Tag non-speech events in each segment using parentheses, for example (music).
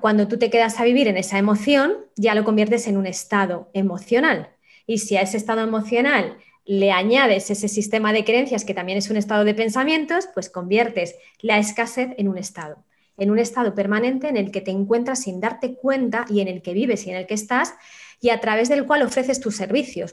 Cuando tú te quedas a vivir en esa emoción, ya lo conviertes en un estado emocional. Y si a ese estado emocional le añades ese sistema de creencias que también es un estado de pensamientos, pues conviertes la escasez en un estado, en un estado permanente en el que te encuentras sin darte cuenta y en el que vives y en el que estás y a través del cual ofreces tus servicios.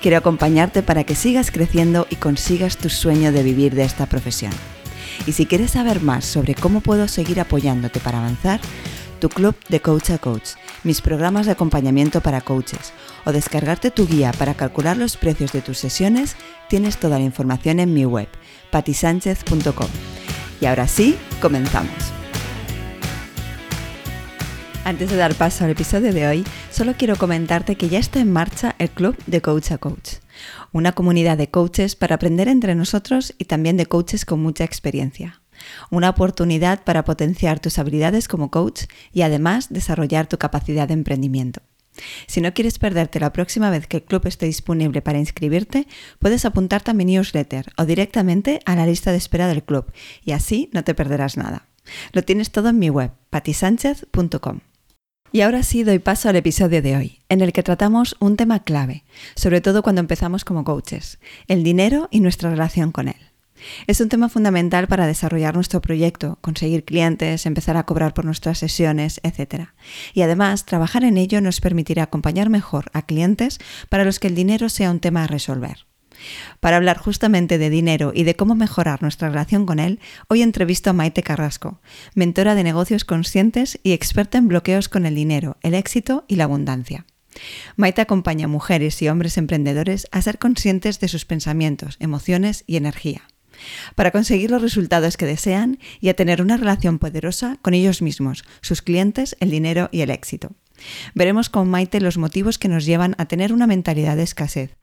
Quiero acompañarte para que sigas creciendo y consigas tu sueño de vivir de esta profesión. Y si quieres saber más sobre cómo puedo seguir apoyándote para avanzar, tu club de coach a coach, mis programas de acompañamiento para coaches o descargarte tu guía para calcular los precios de tus sesiones, tienes toda la información en mi web, patisánchez.com. Y ahora sí, comenzamos. Antes de dar paso al episodio de hoy, solo quiero comentarte que ya está en marcha el Club de Coach a Coach, una comunidad de coaches para aprender entre nosotros y también de coaches con mucha experiencia. Una oportunidad para potenciar tus habilidades como coach y además desarrollar tu capacidad de emprendimiento. Si no quieres perderte la próxima vez que el club esté disponible para inscribirte, puedes apuntarte a mi newsletter o directamente a la lista de espera del club y así no te perderás nada. Lo tienes todo en mi web, patisánchez.com. Y ahora sí doy paso al episodio de hoy, en el que tratamos un tema clave, sobre todo cuando empezamos como coaches, el dinero y nuestra relación con él. Es un tema fundamental para desarrollar nuestro proyecto, conseguir clientes, empezar a cobrar por nuestras sesiones, etc. Y además, trabajar en ello nos permitirá acompañar mejor a clientes para los que el dinero sea un tema a resolver. Para hablar justamente de dinero y de cómo mejorar nuestra relación con él, hoy entrevisto a Maite Carrasco, mentora de negocios conscientes y experta en bloqueos con el dinero, el éxito y la abundancia. Maite acompaña a mujeres y hombres emprendedores a ser conscientes de sus pensamientos, emociones y energía, para conseguir los resultados que desean y a tener una relación poderosa con ellos mismos, sus clientes, el dinero y el éxito. Veremos con Maite los motivos que nos llevan a tener una mentalidad de escasez,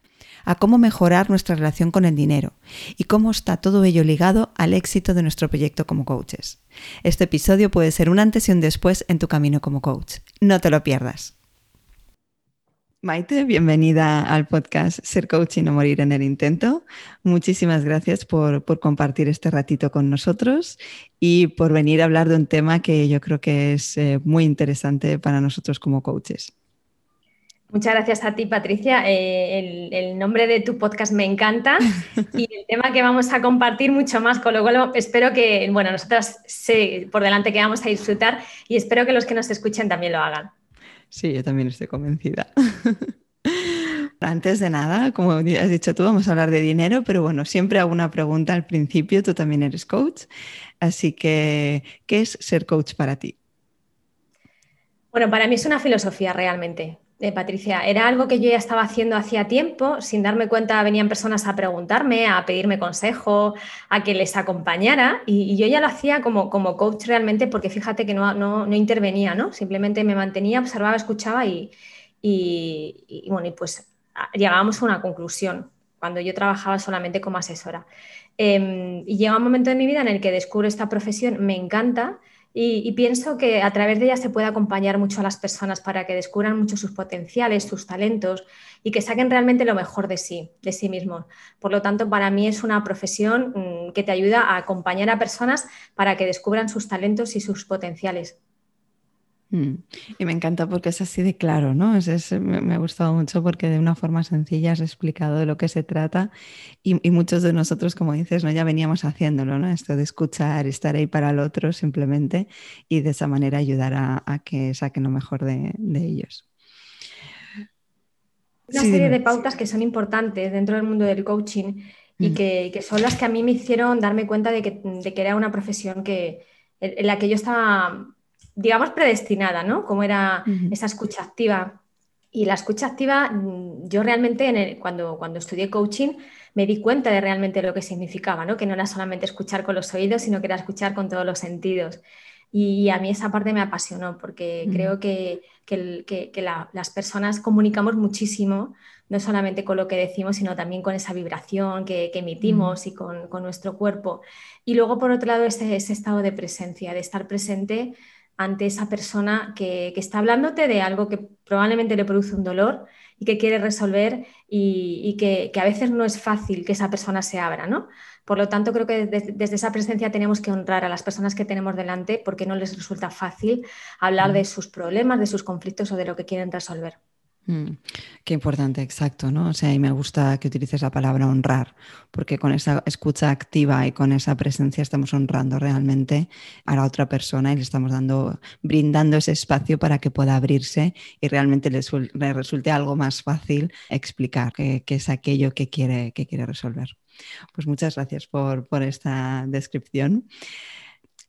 a cómo mejorar nuestra relación con el dinero y cómo está todo ello ligado al éxito de nuestro proyecto como coaches. Este episodio puede ser un antes y un después en tu camino como coach. No te lo pierdas. Maite, bienvenida al podcast Ser Coach y no morir en el intento. Muchísimas gracias por, compartir este ratito con nosotros y por venir a hablar de un tema que yo creo que es eh, muy interesante para nosotros como coaches. Muchas gracias a ti, Patricia. Eh, el, nombre de tu podcast me encanta y el (laughs) tema que vamos a compartir mucho más, con lo cual espero que, bueno, nosotras sé por delante que vamos a disfrutar y espero que los que nos escuchen también lo hagan. Sí, yo también estoy convencida. (laughs) Antes de nada, como has dicho tú, vamos a hablar de dinero, pero bueno, siempre hago una pregunta al principio, tú también eres coach, así que, ¿qué es ser coach para ti? Bueno, para mí es una filosofía realmente. Eh, Patricia, era algo que yo ya estaba haciendo hacía tiempo, sin darme cuenta venían personas a preguntarme, a pedirme consejo, a que les acompañara y, yo ya lo hacía como, como, coach realmente porque fíjate que no, no, intervenía, ¿no? simplemente me mantenía, observaba, escuchaba y, y, bueno, y pues llegábamos a una conclusión cuando yo trabajaba solamente como asesora. Em, y llega un momento de mi vida en el que descubro esta profesión, me encanta y, pienso que a través de ella se puede acompañar mucho a las personas para que descubran mucho sus potenciales, sus talentos y que saquen realmente lo mejor de sí, de sí mismos. Por lo tanto, para mí es una profesión mm, que te ayuda a acompañar a personas para que descubran sus talentos y sus potenciales. Mm. Y me encanta porque es así de claro, ¿no? Es, me, ha gustado mucho porque de una forma sencilla has explicado de lo que se trata y, muchos de nosotros, como dices, ¿no? ya veníamos haciéndolo, ¿no? Esto de escuchar, estar ahí para el otro simplemente y de esa manera ayudar a, que saquen lo mejor de, ellos. Una serie de pautas que son importantes dentro del mundo del coaching y mm. que, son las que a mí me hicieron darme cuenta de que, de que era una profesión que, en la que yo estaba digamos, predestinada, ¿no? Como era esa escucha activa. Y la escucha activa, mm, yo realmente cuando, cuando estudié coaching me di cuenta de realmente lo que significaba, ¿no? Que no era solamente escuchar con los oídos, sino que era escuchar con todos los sentidos. Y a mí esa parte me apasionó porque creo que, las personas comunicamos muchísimo, no solamente con lo que decimos, sino también con esa vibración que, emitimos y con, nuestro cuerpo. Y luego, por otro lado, ese, ese, estado de presencia, de estar presente ante esa persona que, está hablándote de algo que probablemente le produce un dolor y que quiere resolver y, que, que, a veces no es fácil que esa persona se abra, ¿no? Por lo tanto, creo que desde, esa presencia tenemos que honrar a las personas que tenemos delante porque no les resulta fácil hablar de mm. sus problemas, de sus conflictos o de lo que quieren resolver. Mm, qué importante, exacto, ¿no? O sea, y me gusta que utilices la palabra honrar, porque con esa escucha activa y con esa presencia estamos honrando realmente a la otra persona y le estamos dando, brindando ese espacio para que pueda abrirse y realmente le, resulte algo más fácil explicar qué, es aquello que quiere, que quiere resolver. Pues muchas gracias por, esta descripción.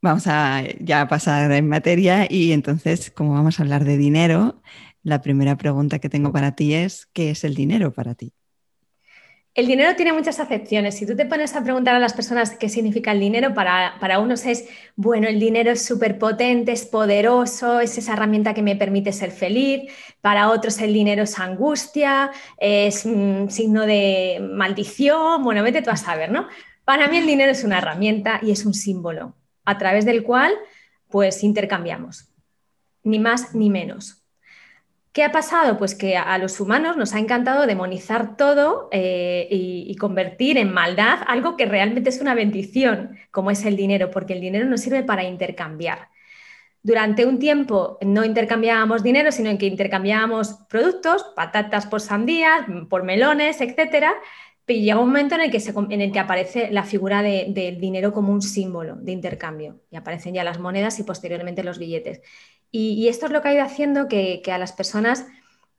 Vamos a ya pasar en materia y entonces, como vamos a hablar de dinero, la primera pregunta que tengo para ti es, ¿qué es el dinero para ti? El dinero tiene muchas acepciones. Si tú te pones a preguntar a las personas qué significa el dinero, para, para unos es, bueno, el dinero es súper potente, es poderoso, es esa herramienta que me permite ser feliz. Para otros el dinero es angustia, es un signo de maldición. Bueno, vete tú a saber, ¿no? Para mí el dinero es una herramienta y es un símbolo a través del cual pues intercambiamos, ni más ni menos. ¿Qué ha pasado? Pues que a, los humanos nos ha encantado demonizar todo eh, y, convertir en maldad algo que realmente es una bendición, como es el dinero, porque el dinero nos sirve para intercambiar. Durante un tiempo no intercambiábamos dinero, sino que intercambiábamos productos, patatas por sandías, por melones, etc. Pero llega un momento en en el que aparece la figura del dinero como un símbolo de intercambio y aparecen ya las monedas y posteriormente los billetes. Y, esto es lo que ha ido haciendo que, a las personas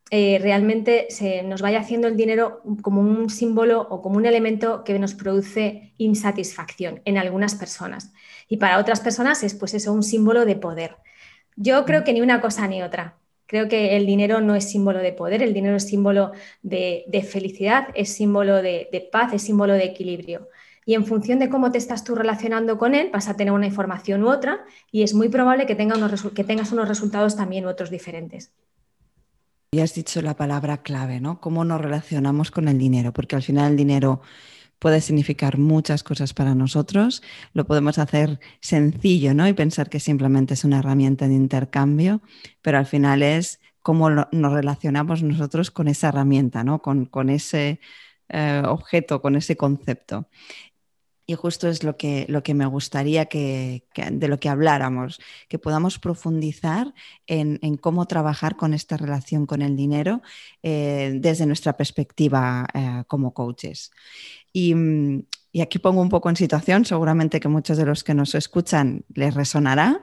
eh, realmente se nos vaya haciendo el dinero como un símbolo o como un elemento que nos produce insatisfacción en algunas personas. Y para otras personas es pues eso, un símbolo de poder. Yo creo que ni una cosa ni otra. Creo que el dinero no es símbolo de poder, el dinero es símbolo de, felicidad, es símbolo de paz, es símbolo de equilibrio y en función de cómo te estás tú relacionando con él, vas a tener una información u otra y es muy probable que, que tengas unos resultados también u otros diferentes. Ya has dicho la palabra clave, ¿no? ¿Cómo nos relacionamos con el dinero? Porque al final el dinero puede significar muchas cosas para nosotros. Lo podemos hacer sencillo, ¿no? Y pensar que simplemente es una herramienta de intercambio, pero al final es cómo nos relacionamos nosotros con esa herramienta, ¿no? Con, ese eh, objeto, con ese concepto. Y justo es lo que, lo que me gustaría que, de lo que habláramos, que podamos profundizar en, cómo trabajar con esta relación con el dinero eh, desde nuestra perspectiva eh, como coaches. Y, y, aquí pongo un poco en situación, seguramente que muchos de los que nos escuchan les resonará.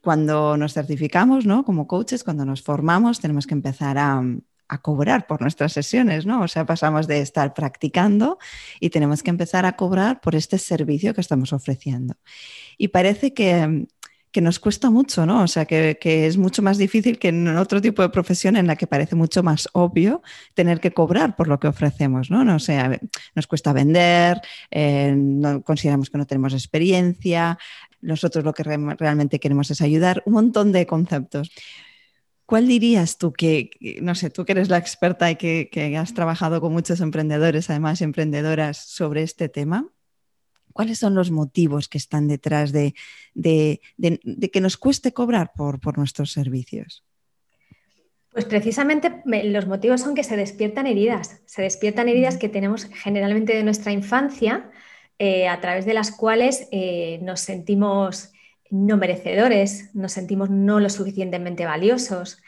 Cuando nos certificamos ¿no? como coaches, cuando nos formamos, tenemos que empezar a, a cobrar por nuestras sesiones, ¿no? O sea, pasamos de estar practicando y tenemos que empezar a cobrar por este servicio que estamos ofreciendo. Y parece que, nos cuesta mucho, ¿no? O sea, que, es mucho más difícil que en otro tipo de profesión en la que parece mucho más obvio tener que cobrar por lo que ofrecemos, ¿no? no o sea, nos cuesta vender, eh, no, consideramos que no tenemos experiencia, nosotros lo que realmente queremos es ayudar, un montón de conceptos. ¿Cuál dirías tú que, no sé, tú que eres la experta y que, has trabajado con muchos emprendedores, además emprendedoras, sobre este tema? ¿Cuáles son los motivos que están detrás de, que nos cueste cobrar por, nuestros servicios? Pues precisamente los motivos son que se despiertan heridas, se despiertan heridas que tenemos generalmente de nuestra infancia, eh, a través de las cuales eh, nos sentimos no merecedores, nos sentimos no lo suficientemente valiosos.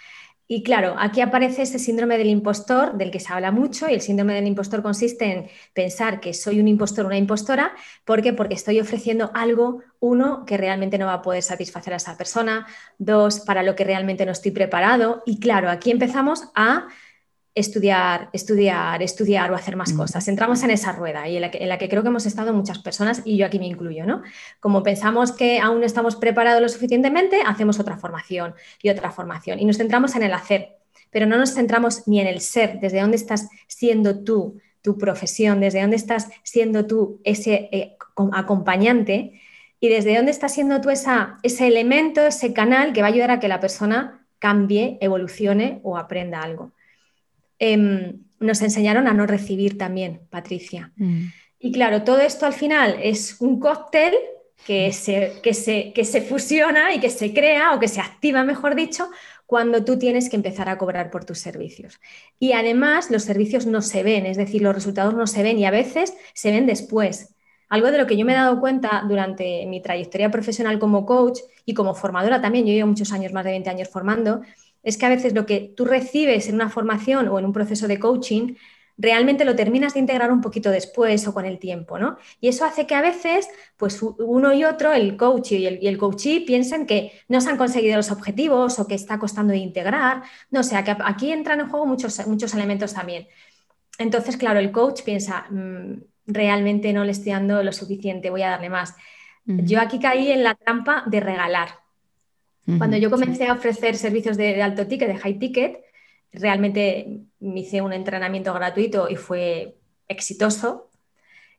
Y claro, aquí aparece ese síndrome del impostor del que se habla mucho y el síndrome del impostor consiste en pensar que soy un impostor o una impostora. ¿Por qué? Porque estoy ofreciendo algo, uno, que realmente no va a poder satisfacer a esa persona, dos, para lo que realmente no estoy preparado. Y claro, aquí empezamos a estudiar, estudiar, estudiar o hacer más cosas. Entramos en esa rueda y en la, que, creo que hemos estado muchas personas y yo aquí me incluyo, ¿no? Como pensamos que aún no estamos preparados lo suficientemente, hacemos otra formación y otra formación y nos centramos en el hacer, pero no nos centramos ni en el ser, desde dónde estás siendo tú, tu profesión, desde dónde estás siendo tú ese eh, acompañante y desde dónde está siendo tú esa, ese elemento, ese canal que va a ayudar a que la persona cambie, evolucione o aprenda algo. Em, nos enseñaron a no recibir también, Patricia. Mm. Y claro, todo esto al final es un cóctel que se, que, se, que se fusiona y que se crea o que se activa, mejor dicho, cuando tú tienes que empezar a cobrar por tus servicios. Y además los servicios no se ven, es decir, los resultados no se ven y a veces se ven después. Algo de lo que yo me he dado cuenta durante mi trayectoria profesional como coach y como formadora también, yo llevo muchos años, más de 20 años formando, es que a veces lo que tú recibes en una formación o en un proceso de coaching, realmente lo terminas de integrar un poquito después o con el tiempo, ¿no? Y eso hace que a veces, pues uno y otro, el coach y el, y el coachee, piensen que no se han conseguido los objetivos o que está costando de integrar. No, o sea, que aquí entran en juego muchos, muchos elementos también. Entonces, claro, el coach piensa, mm, realmente no le estoy dando lo suficiente, voy a darle más. Yo aquí caí en la trampa de regalar. Cuando yo comencé a ofrecer servicios de, alto ticket, de high ticket, realmente me hice un entrenamiento gratuito y fue exitoso.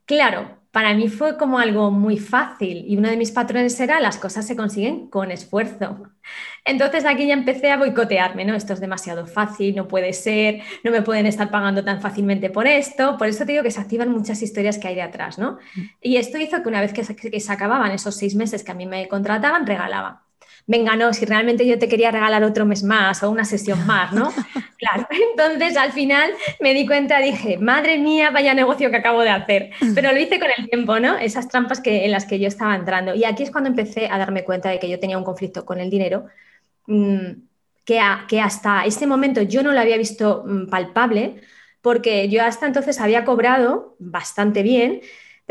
Claro, para mí fue como algo muy fácil y uno de mis patrones era las cosas se consiguen con esfuerzo. Entonces aquí ya empecé a boicotearme, ¿no? Esto es demasiado fácil, no puede ser, no me pueden estar pagando tan fácilmente por esto. Por eso te digo que se activan muchas historias que hay de atrás, ¿no? Mm. Y esto hizo que una vez que se, que se acababan esos seis meses que a mí me contrataban, regalaba venga, no, si realmente yo te quería regalar otro mes más o una sesión más, ¿no? (laughs) Claro, entonces al final me di cuenta, dije, madre mía, vaya negocio que acabo de hacer, pero lo hice con el tiempo, ¿no? Esas trampas que, en las que yo estaba entrando. Y aquí es cuando empecé a darme cuenta de que yo tenía un conflicto con el dinero. Mm, que, que hasta este momento yo no lo había visto mm, palpable, porque yo hasta entonces había cobrado bastante bien,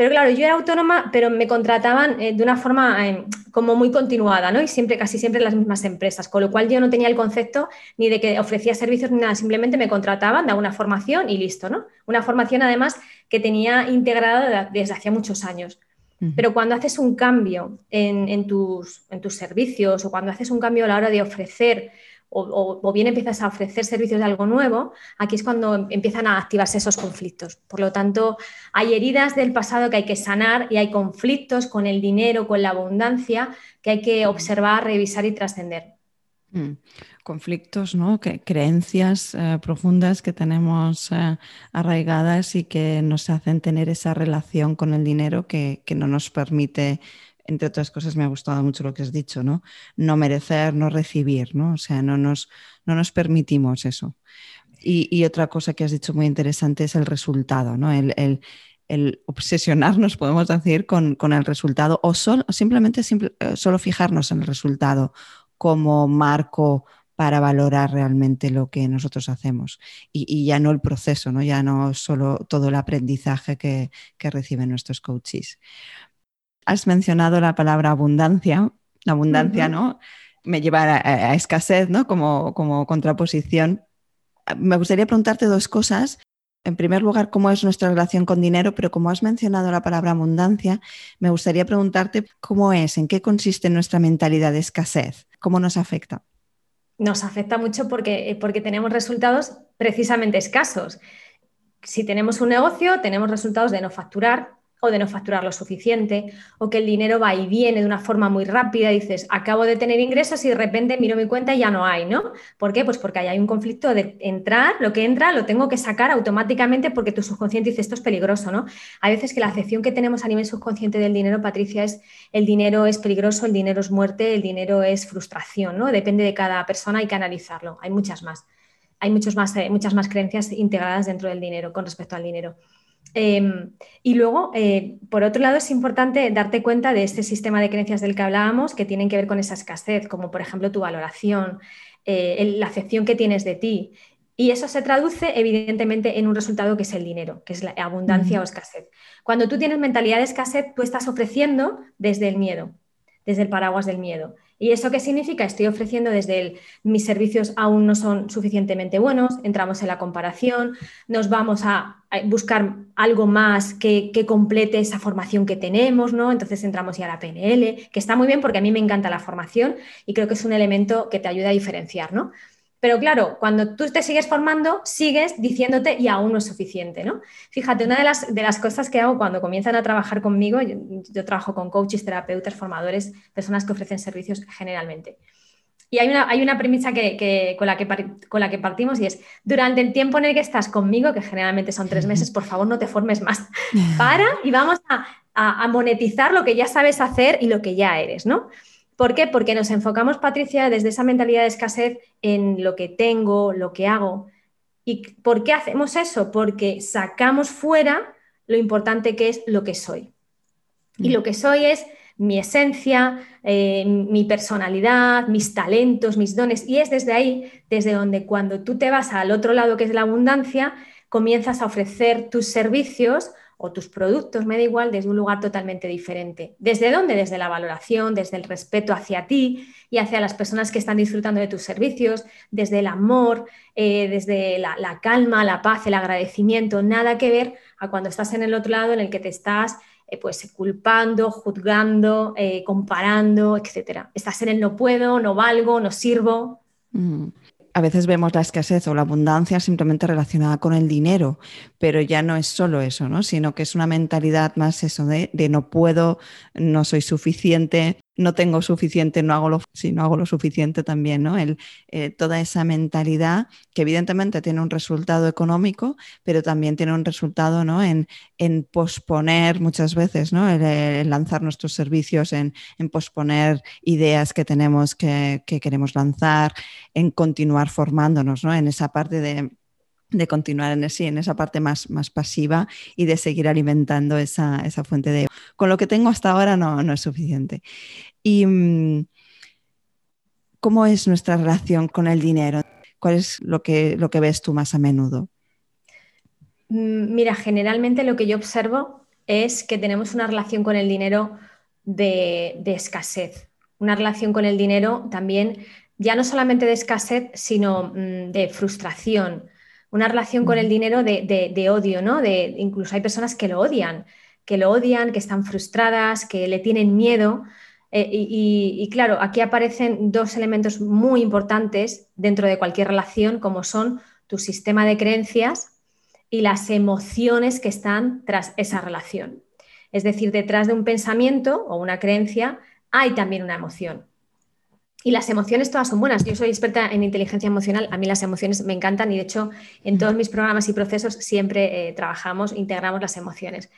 pero claro, yo era autónoma, pero me contrataban eh, de una forma eh, como muy continuada, ¿no? Y siempre, casi siempre las mismas empresas, con lo cual yo no tenía el concepto ni de que ofrecía servicios ni nada, simplemente me contrataban, daba una formación y listo, ¿no? Una formación además que tenía integrada desde hacía muchos años. Pero cuando haces un cambio en, tus, en tus servicios o cuando haces un cambio a la hora de ofrecer o, bien empiezas a ofrecer servicios de algo nuevo, aquí es cuando empiezan a activarse esos conflictos. Por lo tanto, hay heridas del pasado que hay que sanar y hay conflictos con el dinero, con la abundancia, que hay que observar, revisar y trascender. Mm. Conflictos, ¿no? Que, creencias eh, profundas que tenemos eh, arraigadas y que nos hacen tener esa relación con el dinero que, que no nos permite entre otras cosas, me ha gustado mucho lo que has dicho, ¿no? No merecer, no recibir, ¿no? O sea, no nos, no nos permitimos eso. Y, otra cosa que has dicho muy interesante es el resultado, ¿no? El, el, obsesionarnos, podemos decir, con, con el resultado o, simplemente eh, solo fijarnos en el resultado como marco para valorar realmente lo que nosotros hacemos y, y, ya no el proceso, ¿no? ya no solo todo el aprendizaje que, que reciben nuestros coaches has mencionado la palabra abundancia. La abundancia, ¿no? Me lleva a, escasez, ¿no? Como, como contraposición. Me gustaría preguntarte dos cosas. En primer lugar, cómo es nuestra relación con dinero, pero como has mencionado la palabra abundancia, me gustaría preguntarte cómo es, en qué consiste nuestra mentalidad de escasez, cómo nos afecta. Nos afecta mucho porque, porque tenemos resultados precisamente escasos. Si tenemos un negocio, tenemos resultados de no facturar, o de no facturar lo suficiente, o que el dinero va y viene de una forma muy rápida, dices, acabo de tener ingresos y de repente miro mi cuenta y ya no hay, ¿no? ¿Por qué? Pues porque hay un conflicto de entrar, lo que entra lo tengo que sacar automáticamente porque tu subconsciente dice, esto es peligroso, ¿no? Hay veces que la acepción que tenemos a nivel subconsciente del dinero, Patricia, es el dinero es peligroso, el dinero es muerte, el dinero es frustración, ¿no? Depende de cada persona, hay que analizarlo, hay muchas más. Hay muchos más, eh, muchas más creencias integradas dentro del dinero con respecto al dinero. Em, y luego, eh, por otro lado, es importante darte cuenta de este sistema de creencias del que hablábamos que tienen que ver con esa escasez, como por ejemplo tu valoración, eh, la acepción que tienes de ti. Y eso se traduce evidentemente en un resultado que es el dinero, que es la abundancia o escasez. Cuando tú tienes mentalidad de escasez, tú estás ofreciendo desde el miedo, desde el paraguas del miedo. ¿Y eso qué significa? Estoy ofreciendo desde el, mis servicios aún no son suficientemente buenos, entramos en la comparación, nos vamos a, buscar algo más que, complete esa formación que tenemos, ¿no? Entonces entramos ya a la PNL, que está muy bien porque a mí me encanta la formación y creo que es un elemento que te ayuda a diferenciar, ¿no? Pero claro, cuando tú te sigues formando, sigues diciéndote y aún no es suficiente, ¿no? Fíjate, una de las, de las cosas que hago cuando comienzan a trabajar conmigo, yo, trabajo con coaches, terapeutas, formadores, personas que ofrecen servicios generalmente. Y hay una, hay una premisa que, con, la que, con la que partimos y es, durante el tiempo en el que estás conmigo, que generalmente son tres meses, por favor no te formes más. (laughs) Para y vamos a, a monetizar lo que ya sabes hacer y lo que ya eres, ¿no? ¿Por qué? Porque nos enfocamos, Patricia, desde esa mentalidad de escasez en lo que tengo, lo que hago. ¿Y por qué hacemos eso? Porque sacamos fuera lo importante que es lo que soy. Y mm. lo que soy es mi esencia, eh, mi personalidad, mis talentos, mis dones. Y es desde ahí, desde donde cuando tú te vas al otro lado, que es la abundancia, comienzas a ofrecer tus servicios o tus productos, me da igual, desde un lugar totalmente diferente. ¿Desde dónde? Desde la valoración, desde el respeto hacia ti y hacia las personas que están disfrutando de tus servicios, desde el amor, eh, desde la, calma, la paz, el agradecimiento, nada que ver a cuando estás en el otro lado en el que te estás eh, pues culpando, juzgando, eh, comparando, etc. Estás en el no puedo, no valgo, no sirvo. Mm a veces vemos la escasez o la abundancia simplemente relacionada con el dinero, pero ya no es solo eso, ¿no? sino que es una mentalidad más eso de, de no puedo, no soy suficiente, no tengo suficiente, no hago lo, si no hago lo suficiente también, ¿no? El, eh, toda esa mentalidad que evidentemente tiene un resultado económico, pero también tiene un resultado ¿no? en, en posponer muchas veces, ¿no? El, lanzar nuestros servicios, en, en, posponer ideas que tenemos que, que queremos lanzar, en continuar formándonos, ¿no? En esa parte de de continuar en, sí, en esa parte más, más pasiva y de seguir alimentando esa, esa, fuente de... Con lo que tengo hasta ahora no, no es suficiente. ¿Y mm, cómo es nuestra relación con el dinero? ¿Cuál es lo que, lo que ves tú más a menudo? Mm, mira, generalmente lo que yo observo es que tenemos una relación con el dinero de, de escasez, una relación con el dinero también ya no solamente de escasez, sino mm, de frustración, una relación con el dinero de, odio, ¿no? De, incluso hay personas que lo odian, que lo odian, que están frustradas, que le tienen miedo. Eh, y, claro, aquí aparecen dos elementos muy importantes dentro de cualquier relación, como son tu sistema de creencias y las emociones que están tras esa relación. Es decir, detrás de un pensamiento o una creencia hay también una emoción. Y las emociones todas son buenas. Yo soy experta en inteligencia emocional, a mí las emociones me encantan y de hecho en todos mis programas y procesos siempre eh, trabajamos, integramos las emociones.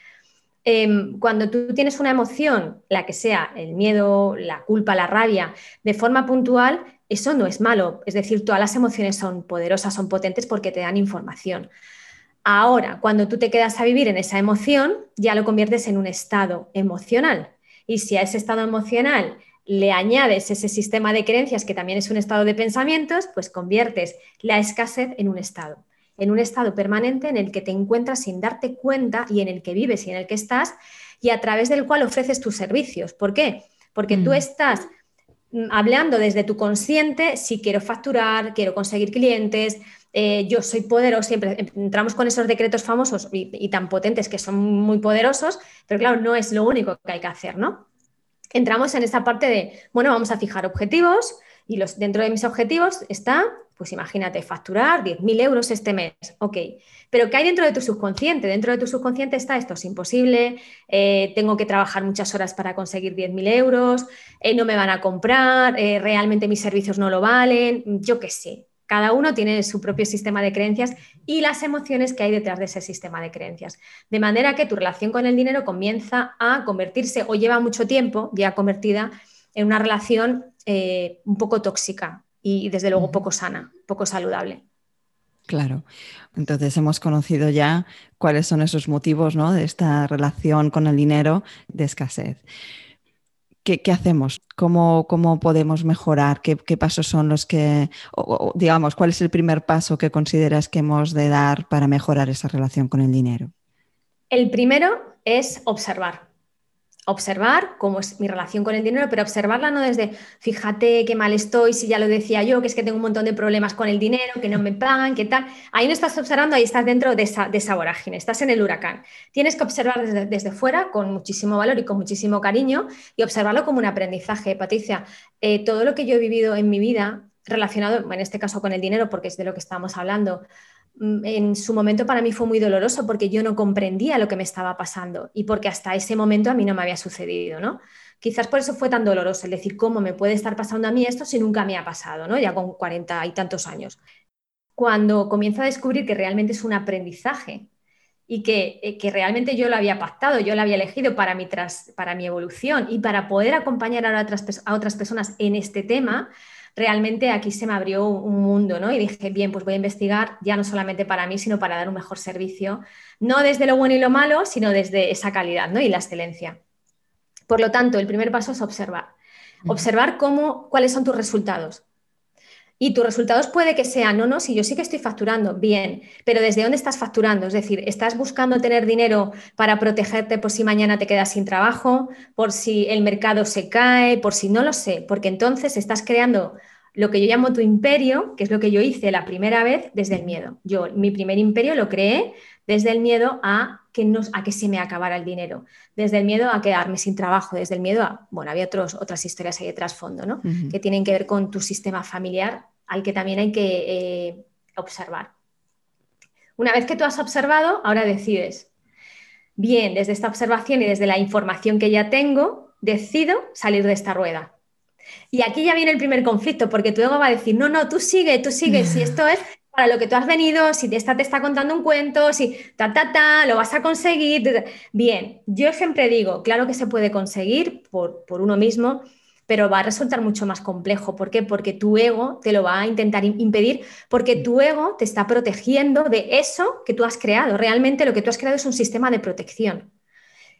Em, cuando tú tienes una emoción, la que sea, el miedo, la culpa, la rabia, de forma puntual, eso no es malo. Es decir, todas las emociones son poderosas, son potentes porque te dan información. Ahora, cuando tú te quedas a vivir en esa emoción, ya lo conviertes en un estado emocional. Y si a ese estado emocional le añades ese sistema de creencias que también es un estado de pensamientos, pues conviertes la escasez en un estado, en un estado permanente en el que te encuentras sin darte cuenta y en el que vives y en el que estás y a través del cual ofreces tus servicios. ¿Por qué? Porque tú mm. estás mm, hablando desde tu consciente, si quiero facturar, quiero conseguir clientes, eh, yo soy poderoso, siempre entramos con esos decretos famosos y, y, tan potentes que son muy poderosos, pero claro, no es lo único que hay que hacer, ¿no? Entramos en esta parte de, bueno, vamos a fijar objetivos y los, dentro de mis objetivos está, pues imagínate, facturar 10.000 euros este mes, ok, pero ¿qué hay dentro de tu subconsciente? Dentro de tu subconsciente está esto es imposible, eh, tengo que trabajar muchas horas para conseguir 10.000 euros, eh, no me van a comprar, eh, realmente mis servicios no lo valen, yo qué sé, cada uno tiene su propio sistema de creencias y las emociones que hay detrás de ese sistema de creencias. De manera que tu relación con el dinero comienza a convertirse o lleva mucho tiempo ya convertida en una relación eh, un poco tóxica y desde luego poco sana, poco saludable. Claro. Entonces hemos conocido ya cuáles son esos motivos ¿no? de esta relación con el dinero de escasez. ¿Qué, hacemos? ¿Cómo, ¿Cómo, podemos mejorar? ¿Qué, pasos son los que, digamos, cuál es el primer paso que consideras que hemos de dar para mejorar esa relación con el dinero? El primero es observar observar cómo es mi relación con el dinero, pero observarla no desde, fíjate qué mal estoy, si ya lo decía yo, que es que tengo un montón de problemas con el dinero, que no me pagan, qué tal. Ahí no estás observando, ahí estás dentro de esa, de esa vorágine, estás en el huracán. Tienes que observar desde, fuera con muchísimo valor y con muchísimo cariño y observarlo como un aprendizaje. Patricia, eh, todo lo que yo he vivido en mi vida relacionado, en este caso con el dinero, porque es de lo que estamos hablando, en su momento para mí fue muy doloroso porque yo no comprendía lo que me estaba pasando y porque hasta ese momento a mí no me había sucedido, ¿no? Quizás por eso fue tan doloroso el decir, ¿cómo me puede estar pasando a mí esto si nunca me ha pasado, ¿no? Ya con cuarenta y tantos años. Cuando comienzo a descubrir que realmente es un aprendizaje y eh, que, realmente yo lo había pactado, yo lo había elegido para mi, para mi evolución y para poder acompañar a otras, a otras personas en este tema, realmente aquí se me abrió un mundo, ¿no? Y dije, bien, pues voy a investigar ya no solamente para mí, sino para dar un mejor servicio, no desde lo bueno y lo malo, sino desde esa calidad, ¿no? Y la excelencia. Por lo tanto, el primer paso es observar. Observar cómo, cuáles son tus resultados. Y tus resultados puede que sean, no, no, si yo sí que estoy facturando, bien, pero ¿desde dónde estás facturando? Es decir, ¿estás buscando tener dinero para protegerte por si mañana te quedas sin trabajo, por si el mercado se cae, por si no lo sé? Porque entonces estás creando lo que yo llamo tu imperio, que es lo que yo hice la primera vez desde el miedo. Yo mi primer imperio lo creé desde el miedo a que, a que se me acabara el dinero, desde el miedo a quedarme sin trabajo, desde el miedo a, bueno, había otros, otras historias ahí de trasfondo, ¿no? Que tienen que ver con tu sistema familiar al que también hay que eh, observar. Una vez que tú has observado, ahora decides, bien, desde esta observación y desde la información que ya tengo, decido salir de esta rueda. Y aquí ya viene el primer conflicto, porque tu ego va a decir, no, no, tú sigue, tú sigue, si esto es para lo que tú has venido, si esta te está contando un cuento, si ta, ta, ta, lo vas a conseguir. Bien, yo siempre digo, claro que se puede conseguir por, por uno mismo, pero va a resultar mucho más complejo. ¿Por qué? Porque tu ego te lo va a intentar impedir, porque tu ego te está protegiendo de eso que tú has creado. Realmente lo que tú has creado es un sistema de protección.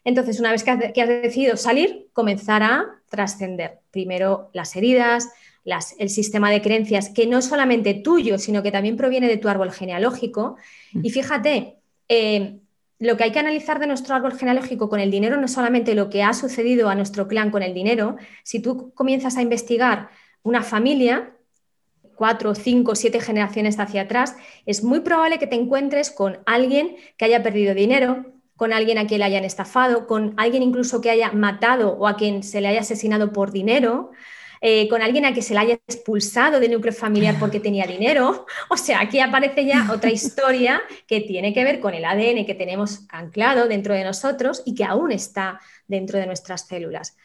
Entonces, una vez que has, decidido salir, comenzar a trascender primero las heridas, el sistema de creencias que no es solamente tuyo, sino que también proviene de tu árbol genealógico. Y fíjate, eh, lo que hay que analizar de nuestro árbol genealógico con el dinero no es solamente lo que ha sucedido a nuestro clan con el dinero, si tú comienzas a investigar una familia, cuatro, cinco, siete generaciones hacia atrás, es muy probable que te encuentres con alguien que haya perdido dinero, con alguien a quien le hayan estafado, con alguien incluso que haya matado o a quien se le haya asesinado por dinero, eh, con alguien a que se le haya expulsado del núcleo familiar porque tenía dinero. (laughs) O sea, aquí aparece ya otra historia que tiene que ver con el ADN que tenemos anclado dentro de nosotros y que aún está dentro de nuestras células.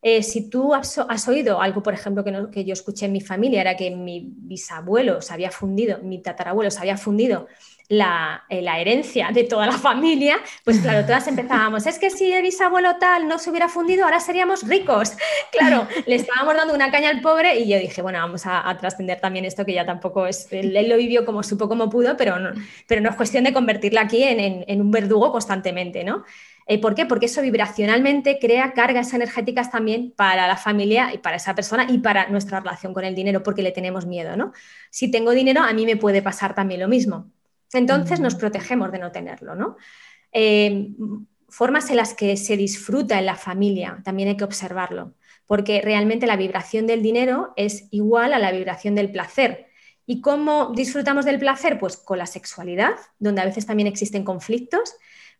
Eh, si tú has, oído algo, por ejemplo, que, que, yo escuché en mi familia, era que mi bisabuelo se había fundido, mi tatarabuelo se había fundido eh, la, herencia de toda la familia, pues claro, todas empezábamos, es que si el bisabuelo tal no se hubiera fundido, ahora seríamos ricos. (laughs) Claro, le estábamos dando una caña al pobre y yo dije, bueno, vamos a, trascender también esto que ya tampoco es, él, lo vivió como supo, como pudo, pero no, pero no es cuestión de convertirla aquí en, un verdugo constantemente, ¿no? Eh, ¿Por qué? Porque eso vibracionalmente crea cargas energéticas también para la familia y para esa persona y para nuestra relación con el dinero, porque le tenemos miedo, ¿no? Si tengo dinero, a mí me puede pasar también lo mismo. Entonces nos protegemos de no tenerlo, ¿no? Eh, formas en las que se disfruta en la familia, también hay que observarlo, porque realmente la vibración del dinero es igual a la vibración del placer. ¿Y cómo disfrutamos del placer? Pues con la sexualidad, donde a veces también existen conflictos,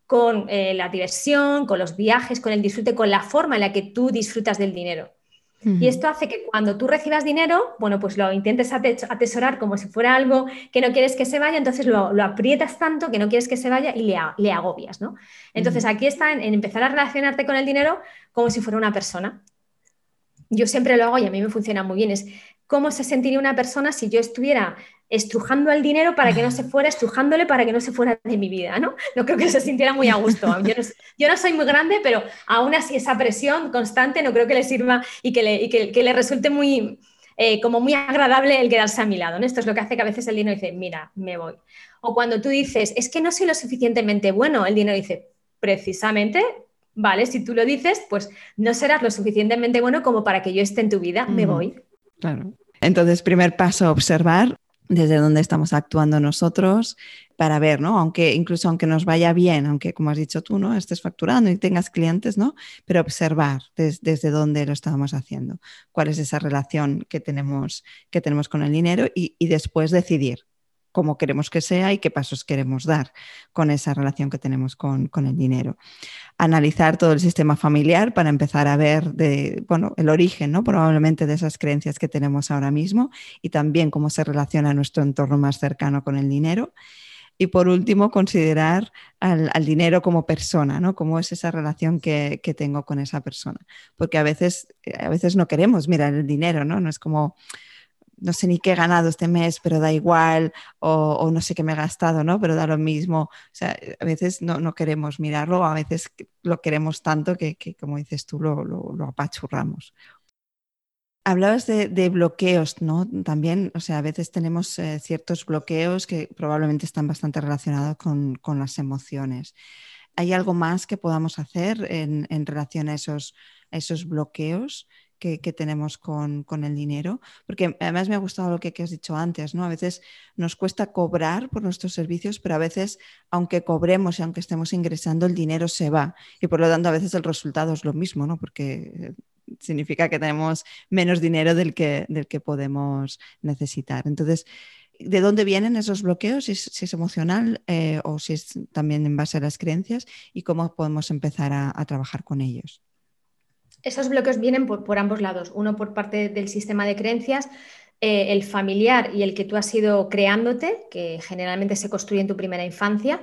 con eh, la diversión, con los viajes, con el disfrute, con la forma en la que tú disfrutas del dinero. Y esto hace que cuando tú recibas dinero, bueno, pues lo intentes atesorar como si fuera algo que no quieres que se vaya, entonces lo, aprietas tanto que no quieres que se vaya y le, agobias, ¿no? Entonces aquí está en, empezar a relacionarte con el dinero como si fuera una persona. Yo siempre lo hago y a mí me funciona muy bien. Es cómo se sentiría una persona si yo estuviera estrujando al dinero para que no se fuera, estrujándole para que no se fuera de mi vida, ¿no? No creo que se sintiera muy a gusto. (laughs) Yo no, soy muy grande, pero aún así esa presión constante no creo que le sirva y que le, que, le resulte muy, eh, como muy agradable el quedarse a mi lado. ¿no? Esto es lo que hace que a veces el dinero dice, mira, me voy. O cuando tú dices, es que no soy lo suficientemente bueno, el dinero dice, precisamente, vale, si tú lo dices, pues no serás lo suficientemente bueno como para que yo esté en tu vida, me voy. Claro. Entonces, primer paso, observar desde dónde estamos actuando nosotros para ver, ¿no? Aunque incluso aunque nos vaya bien, aunque como has dicho tú, ¿no? Estés facturando y tengas clientes, ¿no? Pero observar desde dónde lo estamos haciendo, cuál es esa relación que tenemos, que tenemos con el dinero y, después decidir, cómo queremos que sea y qué pasos queremos dar con esa relación que tenemos con, con, el dinero. Analizar todo el sistema familiar para empezar a ver de, bueno, el origen ¿no? probablemente de esas creencias que tenemos ahora mismo y también cómo se relaciona nuestro entorno más cercano con el dinero. Y por último, considerar al, dinero como persona, ¿no? Cómo es esa relación que, que, tengo con esa persona. Porque a veces, a veces no queremos mirar el dinero, ¿no? No es como, no sé ni qué he ganado este mes, pero da igual, o, no sé qué me he gastado, ¿no? Pero da lo mismo. O sea, a veces no, queremos mirarlo, a veces lo queremos tanto que, como dices tú, lo, apachurramos. Hablabas de, bloqueos, ¿no? También, o sea, a veces tenemos eh, ciertos bloqueos que probablemente están bastante relacionados con, las emociones. ¿Hay algo más que podamos hacer en, relación a esos, a esos bloqueos? Que, tenemos con, el dinero, porque además me ha gustado lo que, has dicho antes, ¿no? A veces nos cuesta cobrar por nuestros servicios, pero a veces, aunque cobremos y aunque estemos ingresando, el dinero se va y por lo tanto a veces el resultado es lo mismo, ¿no? Porque significa que tenemos menos dinero del que, del que podemos necesitar. Entonces, ¿de dónde vienen esos bloqueos? Si es, emocional eh, o si es también en base a las creencias y cómo podemos empezar a trabajar con ellos. Esos bloqueos vienen por, ambos lados, uno por parte del sistema de creencias, eh, el familiar y el que tú has ido creándote, que generalmente se construye en tu primera infancia,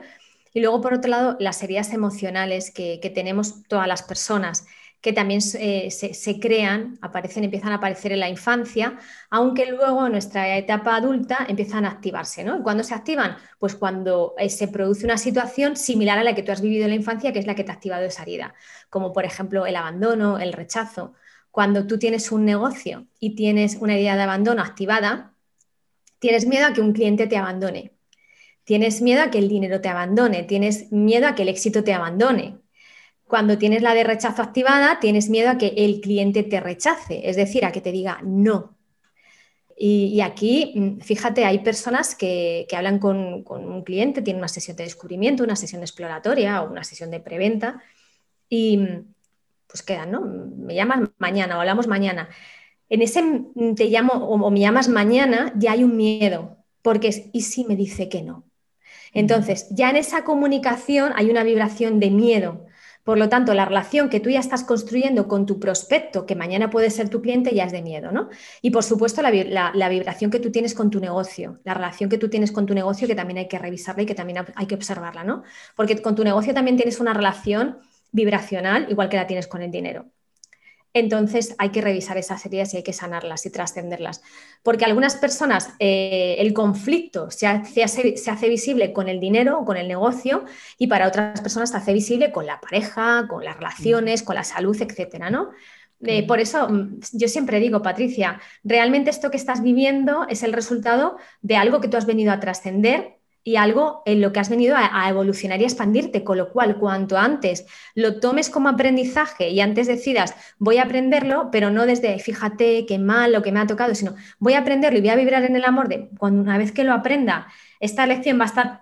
y luego por otro lado las heridas emocionales que, que tenemos todas las personas que también eh, se, crean, aparecen, empiezan a aparecer en la infancia, aunque luego en nuestra etapa adulta empiezan a activarse. ¿no? ¿Y cuándo se activan? Pues cuando eh, se produce una situación similar a la que tú has vivido en la infancia, que es la que te ha activado esa herida, como por ejemplo el abandono, el rechazo. Cuando tú tienes un negocio y tienes una herida de abandono activada, tienes miedo a que un cliente te abandone. Tienes miedo a que el dinero te abandone, tienes miedo a que el éxito te abandone, cuando tienes la de rechazo activada, tienes miedo a que el cliente te rechace, es decir, a que te diga no. Y, aquí, mm, fíjate, hay personas que, hablan con, un cliente, tienen una sesión de descubrimiento, una sesión exploratoria o una sesión de preventa y mm, pues quedan, ¿no? Me llamas mañana o hablamos mañana. En ese mm, te llamo o, me llamas mañana ya hay un miedo, porque es, ¿y si me dice que no? Entonces, ya en esa comunicación hay una vibración de miedo por lo tanto, la relación que tú ya estás construyendo con tu prospecto, que mañana puede ser tu cliente, ya es de miedo, ¿no? Y por supuesto, la, vibración que tú tienes con tu negocio, la relación que tú tienes con tu negocio, que también hay que revisarla y que también hay que observarla, ¿no? Porque con tu negocio también tienes una relación vibracional, igual que la tienes con el dinero entonces hay que revisar esas heridas y hay que sanarlas y trascenderlas. Porque algunas personas eh, el conflicto se hace, visible con el dinero o con el negocio y para otras personas se hace visible con la pareja, con las relaciones, con la salud, etcétera, ¿no? Eh, por eso mm, yo siempre digo, Patricia, realmente esto que estás viviendo es el resultado de algo que tú has venido a trascender y algo en lo que has venido a, evolucionar y a expandirte, con lo cual cuanto antes lo tomes como aprendizaje y antes decidas voy a aprenderlo, pero no desde fíjate qué mal lo que me ha tocado, sino voy a aprenderlo y voy a vibrar en el amor de cuando una vez que lo aprenda, esta lección va a estar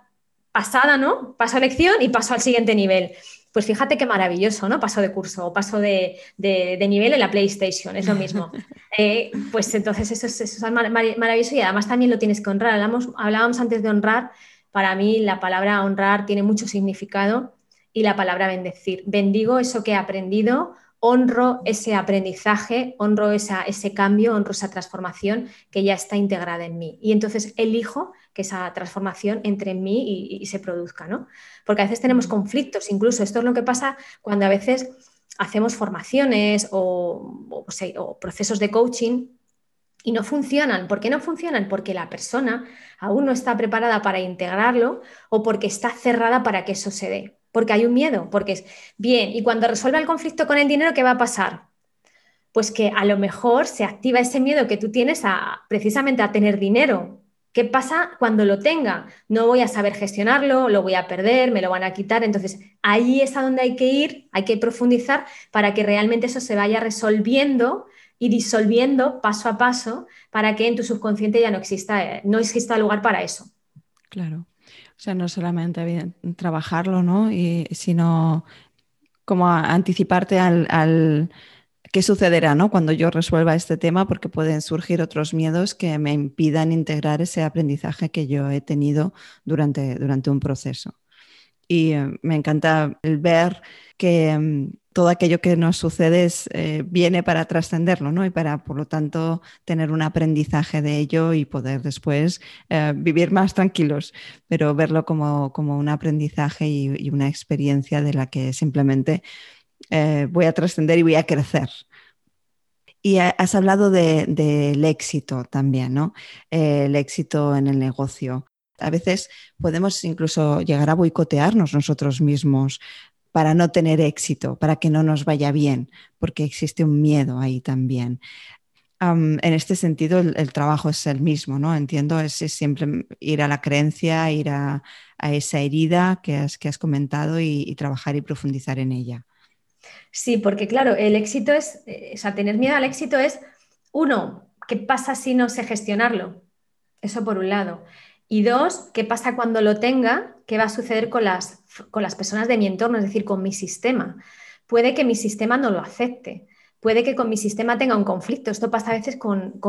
pasada, ¿no? Paso a lección y paso al siguiente nivel. Pues fíjate qué maravilloso, ¿no? Paso de curso o paso de, nivel en la PlayStation, es lo mismo. (laughs) Eh, pues entonces eso es, maravilloso y además también lo tienes que honrar. Hablamos, hablábamos antes de honrar para mí la palabra honrar tiene mucho significado y la palabra bendecir. Bendigo eso que he aprendido, honro ese aprendizaje, honro ese cambio, honro esa transformación que ya está integrada en mí. Y entonces elijo que esa transformación entre en mí y, se produzca, ¿no? Porque a veces tenemos conflictos, incluso esto es lo que pasa cuando a veces hacemos formaciones o procesos de coaching y no funcionan. ¿Por qué no funcionan? Porque la persona aún no está preparada para integrarlo o porque está cerrada para que eso se dé. Porque hay un miedo, porque es bien, y cuando resuelva el conflicto con el dinero, ¿qué va a pasar? Pues que a lo mejor se activa ese miedo que tú tienes a precisamente a tener dinero. ¿Qué pasa cuando lo tenga? No voy a saber gestionarlo, lo voy a perder, me lo van a quitar. Entonces, ahí es a donde hay que ir, hay que profundizar para que realmente eso se vaya resolviendo y disolviendo paso a paso para que en tu subconsciente ya no exista, eh, no exista lugar para eso. Claro. O sea, no solamente trabajarlo, ¿no? Y, sino como anticiparte al, qué sucederá ¿no? cuando yo resuelva este tema, porque pueden surgir otros miedos que me impidan integrar ese aprendizaje que yo he tenido durante, durante un proceso. Y eh, me encanta el ver que mm, todo aquello que nos sucede eh, viene para trascenderlo, ¿no? Y para, por lo tanto, tener un aprendizaje de ello y poder después eh, vivir más tranquilos, pero verlo como, un aprendizaje y, una experiencia de la que simplemente eh, voy a trascender y voy a crecer. Y has hablado del éxito también, ¿no? el éxito en el negocio. A veces podemos incluso llegar a boicotearnos nosotros mismos para no tener éxito, para que no nos vaya bien, porque existe un miedo ahí también. en este sentido, el, trabajo es el mismo, ¿no? Entiendo, es, siempre ir a la creencia, ir a, esa herida que has, comentado y, trabajar y profundizar en ella. Sí, porque claro, el éxito es, eh, o sea, tener miedo al éxito es, uno, ¿qué pasa si no sé gestionarlo? Eso por un lado. Y dos, ¿qué pasa cuando lo tenga? ¿Qué va a suceder con las con las personas de mi entorno, es decir, con mi sistema. Puede que mi sistema no lo acepte, puede que con mi sistema tenga un conflicto. Esto pasa a veces con,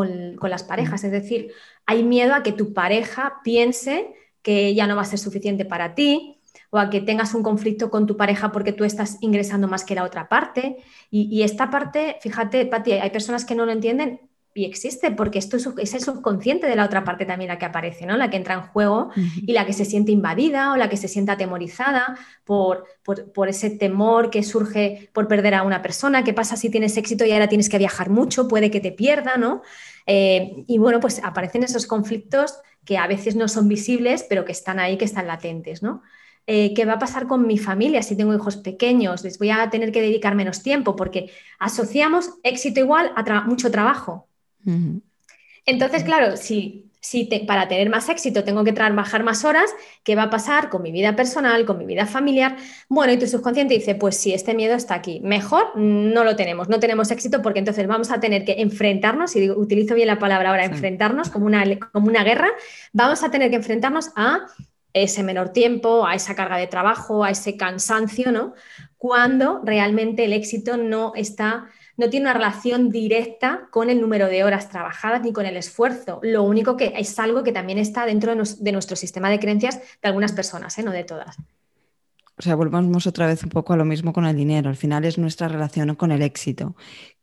las parejas, es decir, hay miedo a que tu pareja piense que ya no va a ser suficiente para ti o a que tengas un conflicto con tu pareja porque tú estás ingresando más que la otra parte. Y, y esta parte, fíjate, Pati, hay personas que no lo entienden y existe, porque esto es, el subconsciente de la otra parte también la que aparece, ¿no? La que entra en juego y la que se siente invadida o la que se siente atemorizada por, por, ese temor que surge por perder a una persona. ¿Qué pasa si tienes éxito y ahora tienes que viajar mucho? Puede que te pierda, ¿no? Eh, y bueno, pues aparecen esos conflictos que a veces no son visibles, pero que están ahí, que están latentes, ¿no? Eh, ¿Qué va a pasar con mi familia si tengo hijos pequeños? Les voy a tener que dedicar menos tiempo porque asociamos éxito igual a mucho trabajo. Entonces, claro, si, si para tener más éxito tengo que trabajar más horas, ¿qué va a pasar con mi vida personal, con mi vida familiar? Bueno, y tu subconsciente dice, pues si este miedo está aquí, mejor no lo tenemos, no tenemos éxito porque entonces vamos a tener que enfrentarnos, y utilizo bien la palabra ahora, enfrentarnos como una, como una guerra, vamos a tener que enfrentarnos a ese menor tiempo, a esa carga de trabajo, a ese cansancio, ¿no? Cuando realmente el éxito no está no tiene una relación directa con el número de horas trabajadas ni con el esfuerzo. Lo único que es algo que también está dentro de, nuestro sistema de creencias de algunas personas, ¿eh? no de todas. O sea, volvamos otra vez un poco a lo mismo con el dinero. Al final es nuestra relación con el éxito.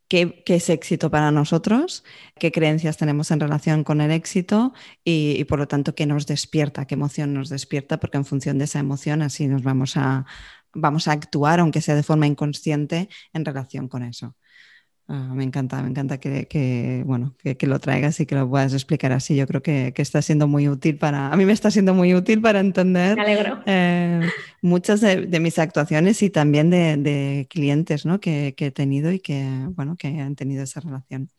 ¿Qué, es éxito para nosotros? ¿Qué creencias tenemos en relación con el éxito? Y, y, por lo tanto, ¿qué nos despierta? ¿Qué emoción nos despierta? Porque en función de esa emoción así nos vamos a, vamos a actuar, aunque sea de forma inconsciente, en relación con eso. Ah, me encanta, me encanta que, bueno, que, lo traigas y que lo puedas explicar así. Yo creo que, está siendo muy útil para, a mí me está siendo muy útil para entender eh, muchas de, mis actuaciones y también de, clientes ¿no? que, he tenido y que, bueno, que han tenido esa relación.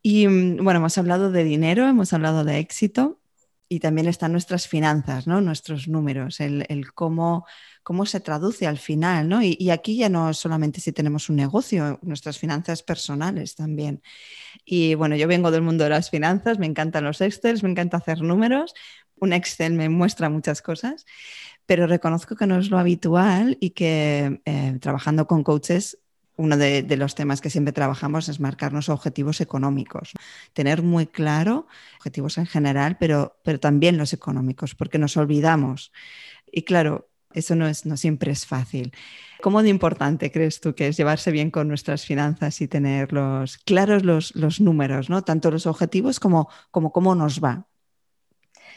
Y mm, bueno, hemos hablado de dinero, hemos hablado de éxito y también están nuestras finanzas, ¿no? nuestros números, el, el cómo cómo se traduce al final, ¿no? Y, aquí ya no solamente si tenemos un negocio, nuestras finanzas personales también. Y bueno, yo vengo del mundo de las finanzas, me encantan los Excel, me encanta hacer números, un Excel me muestra muchas cosas, pero reconozco que no es lo habitual y que eh, trabajando con coaches uno de, de, los temas que siempre trabajamos es marcarnos objetivos económicos, tener muy claro objetivos en general, pero, pero también los económicos, porque nos olvidamos. Y claro, eso no, es, siempre es fácil. ¿Cómo de importante crees tú que es llevarse bien con nuestras finanzas y tener claros los, números, ¿no? tanto los objetivos como, como cómo nos va?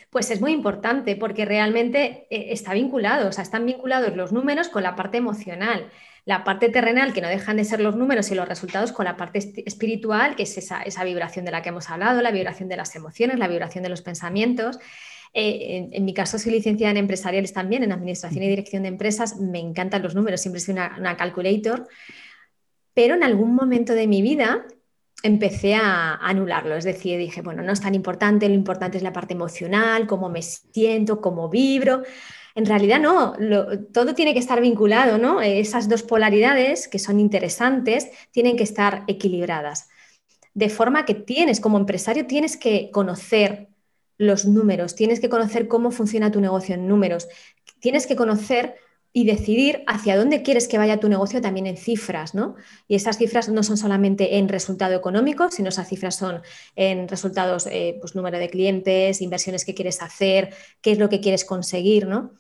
Pues es muy importante porque realmente eh, está vinculado, o sea, están vinculados los números con la parte emocional, la parte terrenal, que no dejan de ser los números y los resultados, con la parte espiritual, que es esa, esa vibración de la que hemos hablado, la vibración de las emociones, la vibración de los pensamientos. Eh, en, mi caso soy licenciada en empresariales también, en administración y dirección de empresas. Me encantan los números, siempre soy una, calculator. Pero en algún momento de mi vida empecé a anularlo, es decir, dije, bueno, no es tan importante, lo importante es la parte emocional, cómo me siento, cómo vibro. En realidad no, todo tiene que estar vinculado, ¿no? Esas dos polaridades que son interesantes tienen que estar equilibradas. De forma que tienes, como empresario, tienes que conocer los números, tienes que conocer cómo funciona tu negocio en números, tienes que conocer y decidir hacia dónde quieres que vaya tu negocio también en cifras, ¿no? Y esas cifras no son solamente en resultado económico, sino esas cifras son en resultados, eh, pues número de clientes, inversiones que quieres hacer, qué es lo que quieres conseguir, ¿no?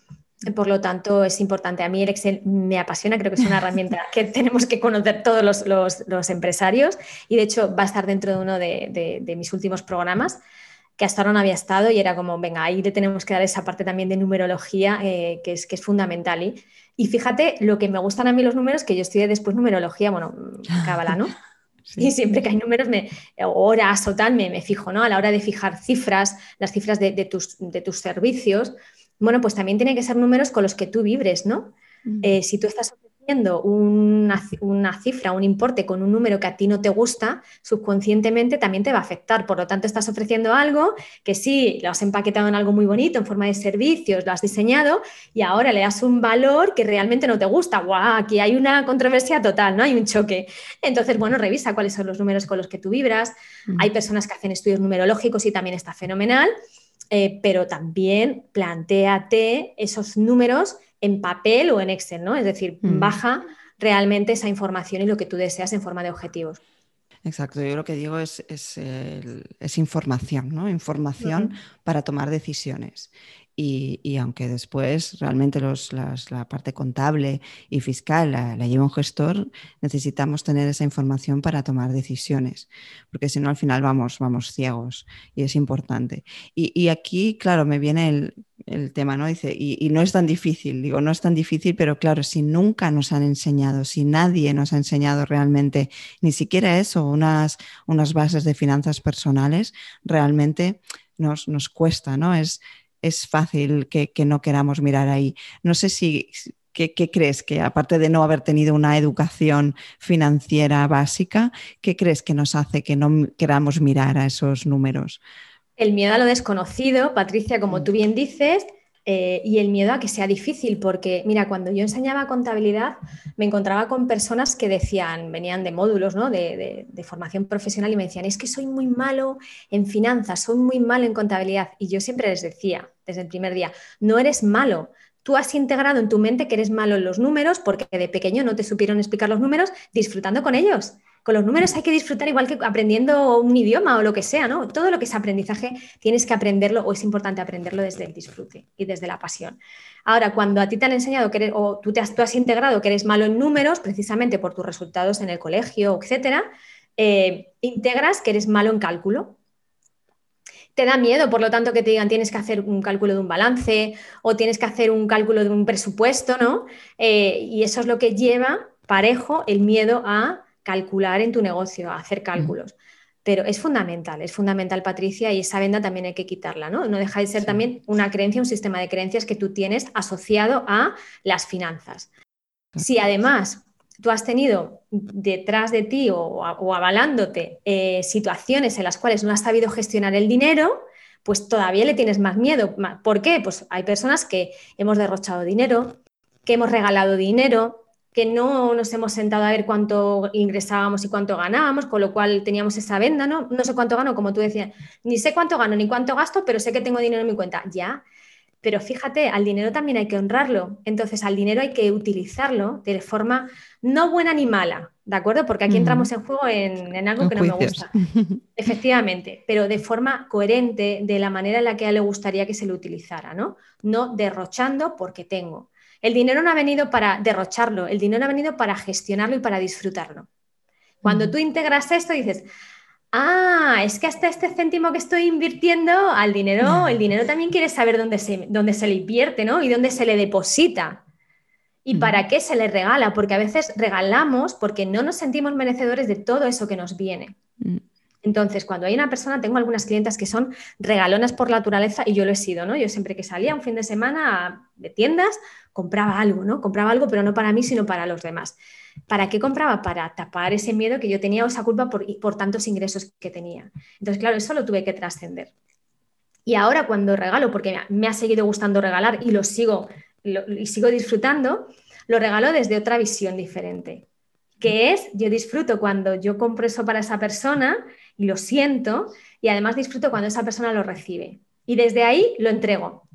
Por lo tanto, es importante. A mí el Excel me apasiona, creo que es una herramienta que (laughs) tenemos que conocer todos los, empresarios y de hecho va a estar dentro de uno de mis últimos programas que hasta ahora no había estado y era como, venga, ahí le tenemos que dar esa parte también de numerología eh, que, es, que es fundamental. Y, y, fíjate, lo que me gustan a mí los números, que yo estudié después numerología, bueno, cábala, ¿no? (laughs) Y siempre que hay números, me, horas o tal, me, me, fijo, ¿no? A la hora de fijar cifras, las cifras de, de, tus, de tus servicios, bueno, pues también tienen que ser números con los que tú vibres, ¿no? Eh, si tú estás una, cifra, un importe con un número que a ti no te gusta, subconscientemente también te va a afectar. Por lo tanto, estás ofreciendo algo que sí, lo has empaquetado en algo muy bonito, en forma de servicios, lo has diseñado y ahora le das un valor que realmente no te gusta. ¡Guau! Aquí hay una controversia total, ¿no? Hay un choque. Entonces, bueno, revisa cuáles son los números con los que tú vibras. Mm. Hay personas que hacen estudios numerológicos y también está fenomenal. Eh, pero también planteate esos números en papel o en Excel, ¿no? Es decir, mm. baja realmente esa información y lo que tú deseas en forma de objetivos. Exacto, yo lo que digo es, es, información, ¿no? Información para tomar decisiones. Y, aunque después realmente los, la parte contable y fiscal la, lleva un gestor, necesitamos tener esa información para tomar decisiones, porque si no al final vamos, vamos ciegos y es importante. Y, y aquí, claro, me viene el, el tema, ¿no? Dice, y, no es tan difícil, digo, no es tan difícil, pero claro, si nunca nos han enseñado, si nadie nos ha enseñado realmente, ni siquiera eso, unas, unas bases de finanzas personales, realmente nos, nos cuesta, ¿no? Es, es fácil que, no queramos mirar ahí. No sé si, ¿Qué, ¿qué, crees que, aparte de no haber tenido una educación financiera básica, qué crees que nos hace que no queramos mirar a esos números? El miedo a lo desconocido, Patricia, como mm. tú bien dices, eh, y el miedo a que sea difícil, porque mira, cuando yo enseñaba contabilidad, me encontraba con personas que decían, venían de módulos ¿no? de, formación profesional y me decían, es que soy muy malo en finanzas, soy muy malo en contabilidad. Y yo siempre les decía, desde el primer día, no eres malo. Tú has integrado en tu mente que eres malo en los números porque de pequeño no te supieron explicar los números disfrutando con ellos con los números hay que disfrutar igual que aprendiendo un idioma o lo que sea, ¿no? Todo lo que es aprendizaje tienes que aprenderlo o es importante aprenderlo desde el disfrute y desde la pasión. Ahora, cuando a ti te han enseñado que eres, o tú, te has, tú has integrado que eres malo en números, precisamente por tus resultados en el colegio, etcétera, eh, integras que eres malo en cálculo, te da miedo, por lo tanto, que te digan tienes que hacer un cálculo de un balance o tienes que hacer un cálculo de un presupuesto, ¿no? Eh, y eso es lo que lleva parejo el miedo a calcular en tu negocio, hacer cálculos. Pero es fundamental, es fundamental, Patricia, y esa venda también hay que quitarla, ¿no? No deja de ser también una creencia, un sistema de creencias que tú tienes asociado a las finanzas. Si además tú has tenido detrás de ti o, avalándote eh, situaciones en las cuales no has sabido gestionar el dinero, pues todavía le tienes más miedo. ¿Por qué? Pues hay personas que hemos derrochado dinero, que hemos regalado dinero, que no nos hemos sentado a ver cuánto ingresábamos y cuánto ganábamos, con lo cual teníamos esa venda, ¿no? No sé cuánto gano, como tú decías, ni sé cuánto gano ni cuánto gasto, pero sé que tengo dinero en mi cuenta. Ya, pero fíjate, al dinero también hay que honrarlo. Entonces, al dinero hay que utilizarlo de forma no buena ni mala, ¿de acuerdo? Porque aquí entramos en juego en, algo que no me gusta. Efectivamente, pero de forma coherente, de la manera en la que a él le gustaría que se lo utilizara, ¿no? No derrochando porque tengo. El dinero no ha venido para derrocharlo, el dinero ha venido para gestionarlo y para disfrutarlo. Cuando tú integras esto, dices, ah, es que hasta este céntimo que estoy invirtiendo al dinero, el dinero también quiere saber dónde se, dónde se le invierte, ¿no? Y dónde se le deposita. ¿Y para qué se le regala? Porque a veces regalamos porque no nos sentimos merecedores de todo eso que nos viene. Entonces, cuando hay una persona, tengo algunas clientas que son regalonas por naturaleza y yo lo he sido, ¿no? Yo siempre que salía un fin de semana de tiendas, compraba algo, ¿no? Compraba algo, pero no para mí, sino para los demás. ¿Para qué compraba? Para tapar ese miedo que yo tenía o esa culpa por, por tantos ingresos que tenía. Entonces, claro, eso lo tuve que trascender. Y ahora cuando regalo, porque me ha seguido gustando regalar y lo sigo, y sigo disfrutando, lo regalo desde otra visión diferente que es, yo disfruto cuando yo compro eso para esa persona y lo siento, y además disfruto cuando esa persona lo recibe. Y desde ahí lo entrego.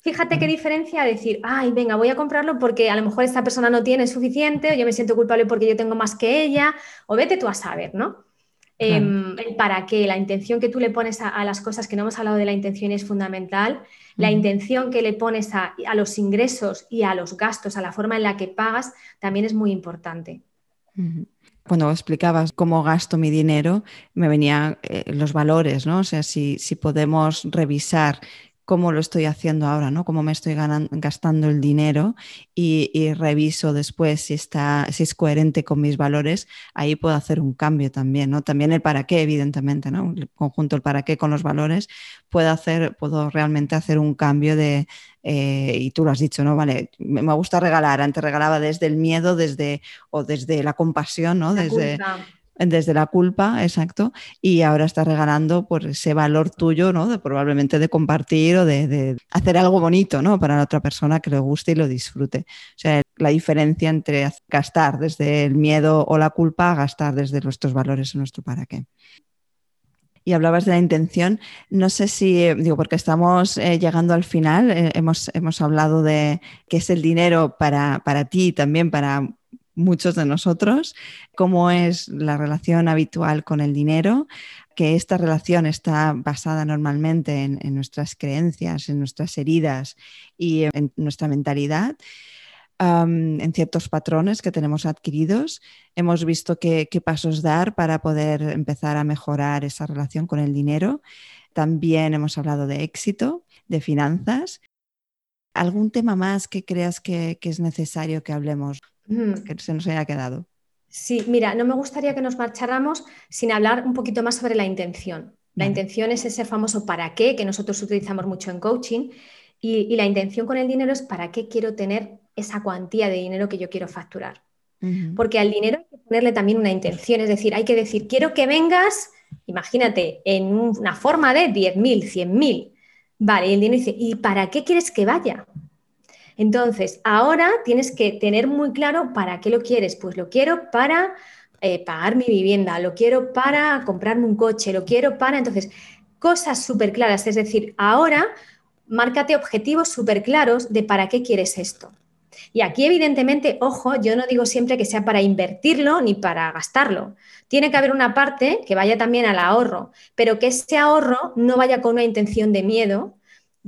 Fíjate qué diferencia decir, ay, venga, voy a comprarlo porque a lo mejor esta persona no tiene suficiente, o yo me siento culpable porque yo tengo más que ella, o vete tú a saber, ¿no? Em, el para qué, la intención que tú le pones a, las cosas, que no hemos hablado de la intención es fundamental, la intención que le pones a, los ingresos y a los gastos, a la forma en la que pagas, también es muy importante. Cuando explicabas cómo gasto mi dinero, me venían eh, los valores, ¿no? O sea, si, si podemos revisar cómo lo estoy haciendo ahora, ¿no? Cómo me estoy gastando el dinero y, reviso después si está, si es coherente con mis valores, ahí puedo hacer un cambio también, ¿no? También el para qué, evidentemente, ¿no? El conjunto el para qué con los valores, puedo hacer, puedo realmente hacer un cambio de, eh, y tú lo has dicho, ¿no? Vale, me, gusta regalar, antes regalaba desde el miedo, desde, o desde la compasión, ¿no? desde, desde la culpa, exacto, y ahora estás regalando por ese valor tuyo, ¿no? De probablemente de compartir o de, hacer algo bonito, ¿no? Para la otra persona que le guste y lo disfrute. O sea, la diferencia entre gastar desde el miedo o la culpa a gastar desde nuestros valores o nuestro para qué y hablabas de la intención. No sé si, digo, porque estamos eh, llegando al final, eh, hemos, hemos, hablado de qué es el dinero para, para ti y también para muchos de nosotros, cómo es la relación habitual con el dinero, que esta relación está basada normalmente en, nuestras creencias, en nuestras heridas y en nuestra mentalidad. en ciertos patrones que tenemos adquiridos. Hemos visto qué, pasos dar para poder empezar a mejorar esa relación con el dinero. También hemos hablado de éxito, de finanzas. ¿Algún tema más que creas que es necesario que hablemos? Que se nos haya quedado. Sí, mira, no me gustaría que nos marcháramos sin hablar un poquito más sobre la intención. La intención es ese famoso para qué que nosotros utilizamos mucho en coaching y, la intención con el dinero es para qué quiero tener esa cuantía de dinero que yo quiero facturar. Porque al dinero hay que ponerle también una intención, es decir, hay que decir, quiero que vengas, imagínate, en una forma de 10.000, 100.000. Vale, y el dinero dice, ¿y para qué quieres que vaya? Entonces, ahora tienes que tener muy claro para qué lo quieres. Pues lo quiero para eh, pagar mi vivienda, lo quiero para comprarme un coche, lo quiero para... Entonces, cosas súper claras. Es decir, ahora márcate objetivos súper claros de para qué quieres esto. Y aquí, evidentemente, ojo, yo no digo siempre que sea para invertirlo ni para gastarlo. Tiene que haber una parte que vaya también al ahorro, pero que ese ahorro no vaya con una intención de miedo,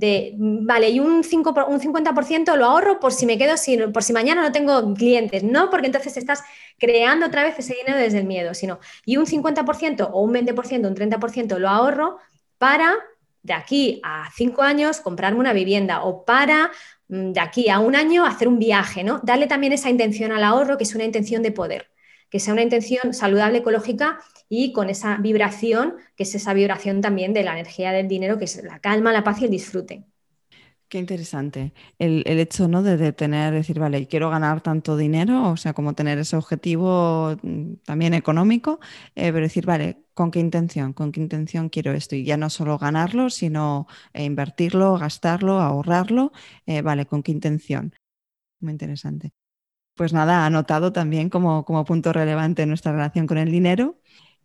de, vale, y un, 5, un 50% lo ahorro por si me quedo sin, por si mañana no tengo clientes, no porque entonces estás creando otra vez ese dinero desde el miedo, sino, y un 50% o un 20%, un 30% lo ahorro para de aquí a 5 años comprarme una vivienda o para mm, de aquí a un año hacer un viaje, ¿no? Darle también esa intención al ahorro, que es una intención de poder, que sea una intención saludable, ecológica y con esa vibración, que es esa vibración también de la energía del dinero, que es la calma, la paz y el disfrute. Qué interesante. El, hecho ¿no? de, tener, decir, vale, quiero ganar tanto dinero, o sea, como tener ese objetivo mm, también económico, eh, pero decir, vale, ¿con qué intención? ¿Con qué intención quiero esto? Y ya no solo ganarlo, sino eh, invertirlo, gastarlo, ahorrarlo, eh, vale, ¿con qué intención? Muy interesante. Pues nada, anotado también como, como punto relevante nuestra relación con el dinero.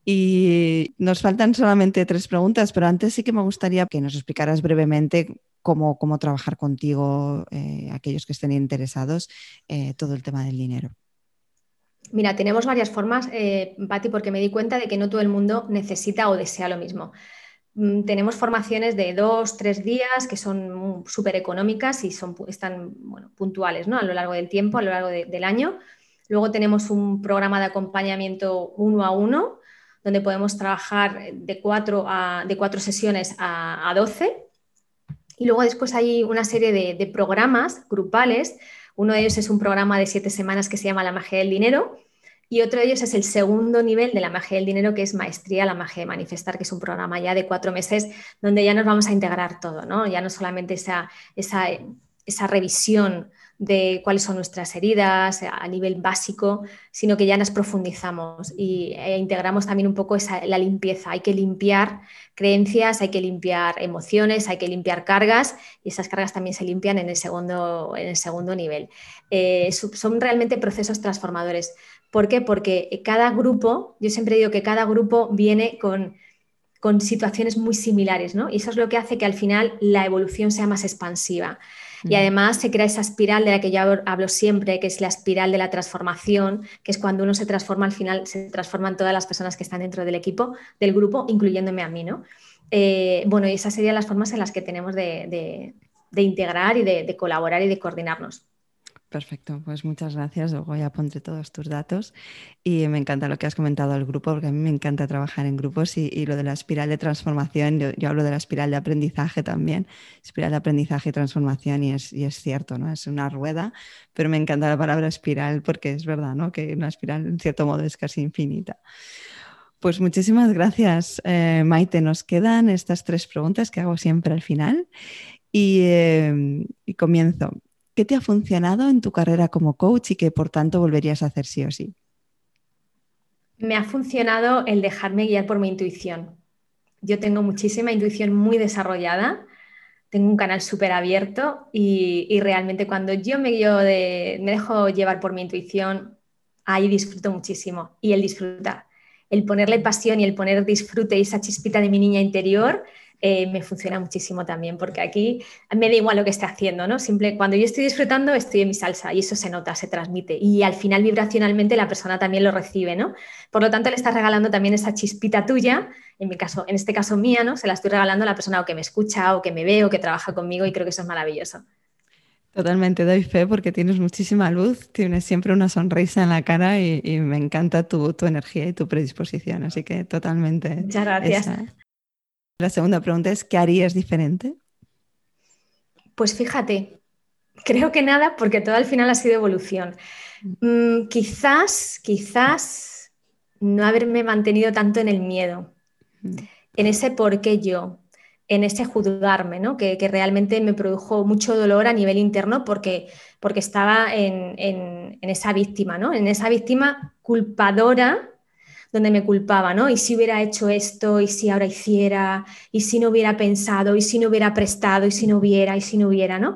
Y nos faltan solamente tres preguntas, pero antes sí que me gustaría que nos explicaras brevemente cómo, cómo trabajar contigo, eh, aquellos que estén interesados, eh, todo el tema del dinero. Mira, tenemos varias formas, eh, porque me di cuenta de que no todo el mundo necesita o desea lo mismo. Mm, tenemos formaciones de dos, tres días que son súper económicas y son, están puntuales ¿no? a lo largo del tiempo, a lo largo del año. Luego tenemos un programa de acompañamiento uno a uno, donde podemos trabajar de cuatro, a, de cuatro sesiones a, doce. Y luego después hay una serie de, programas grupales. Uno de ellos es un programa de siete semanas que se llama La magia del dinero. Y otro de ellos es el segundo nivel de la magia del dinero, que es Maestría, la magia de manifestar, que es un programa ya de cuatro meses donde ya nos vamos a integrar todo, ¿no? Ya no solamente esa, esa, esa revisión de cuáles son nuestras heridas a nivel básico, sino que ya nos profundizamos y, e integramos también un poco esa, la limpieza. Hay que limpiar creencias, hay que limpiar emociones, hay que limpiar cargas y esas cargas también se limpian en el segundo, en el segundo nivel. Eh, son realmente procesos transformadores. ¿Por qué? Porque cada grupo, yo siempre digo que cada grupo viene con con situaciones muy similares, ¿no? Y eso es lo que hace que al final la evolución sea más expansiva. Y además se crea esa espiral de la que yo hablo siempre, que es la espiral de la transformación, que es cuando uno se transforma, al final se transforman todas las personas que están dentro del equipo, del grupo, incluyéndome a mí, ¿no? Eh, bueno, y esas serían las formas en las que tenemos de, integrar y de colaborar y de coordinarnos. Perfecto, pues muchas gracias. Luego ya pondré todos tus datos. Y me encanta lo que has comentado del grupo, porque a mí me encanta trabajar en grupos y, lo de la espiral de transformación. Yo, hablo de la espiral de aprendizaje también, espiral de aprendizaje y transformación, y es, y cierto, ¿no? Es una rueda, pero me encanta la palabra espiral porque es verdad, ¿no? Que una espiral en cierto modo es casi infinita. Pues muchísimas gracias, eh, Maite. Nos quedan estas tres preguntas que hago siempre al final. y, eh, y comienzo. ¿Qué te ha funcionado en tu carrera como coach y que por tanto volverías a hacer sí o sí? Me ha funcionado el dejarme guiar por mi intuición. Yo tengo muchísima intuición muy desarrollada, tengo un canal súper abierto y, realmente cuando yo me, dejo llevar por mi intuición, ahí disfruto muchísimo. Y el disfrutar, el ponerle pasión y el poner disfrute y esa chispita de mi niña interior, eh, me funciona muchísimo también, porque aquí me da igual lo que esté haciendo, ¿no? Simple, cuando yo estoy disfrutando, estoy en mi salsa y eso se nota, se transmite. Y al final, vibracionalmente, la persona también lo recibe, ¿no? Por lo tanto, le estás regalando también esa chispita tuya, en mi caso, en este caso mía, ¿no? Se la estoy regalando a la persona o que me escucha, o que me ve, o que trabaja conmigo, y creo que eso es maravilloso. Totalmente doy fe porque tienes muchísima luz, tienes siempre una sonrisa en la cara y, me encanta tu, tu, energía y tu predisposición. Así que totalmente. Muchas gracias. La segunda pregunta es, ¿qué harías diferente? Pues fíjate, creo que nada porque todo al final ha sido evolución. Mm, quizás, quizás no haberme mantenido tanto en el miedo, mm. en ese por qué yo, en ese juzgarme, ¿no? que, realmente me produjo mucho dolor a nivel interno porque, porque estaba en, en, en esa víctima, ¿no? en esa víctima culpadora donde me culpaba, ¿no? Y si hubiera hecho esto, y si ahora hiciera, y si no hubiera pensado, y si no hubiera prestado, y si no hubiera, y si no hubiera, ¿no?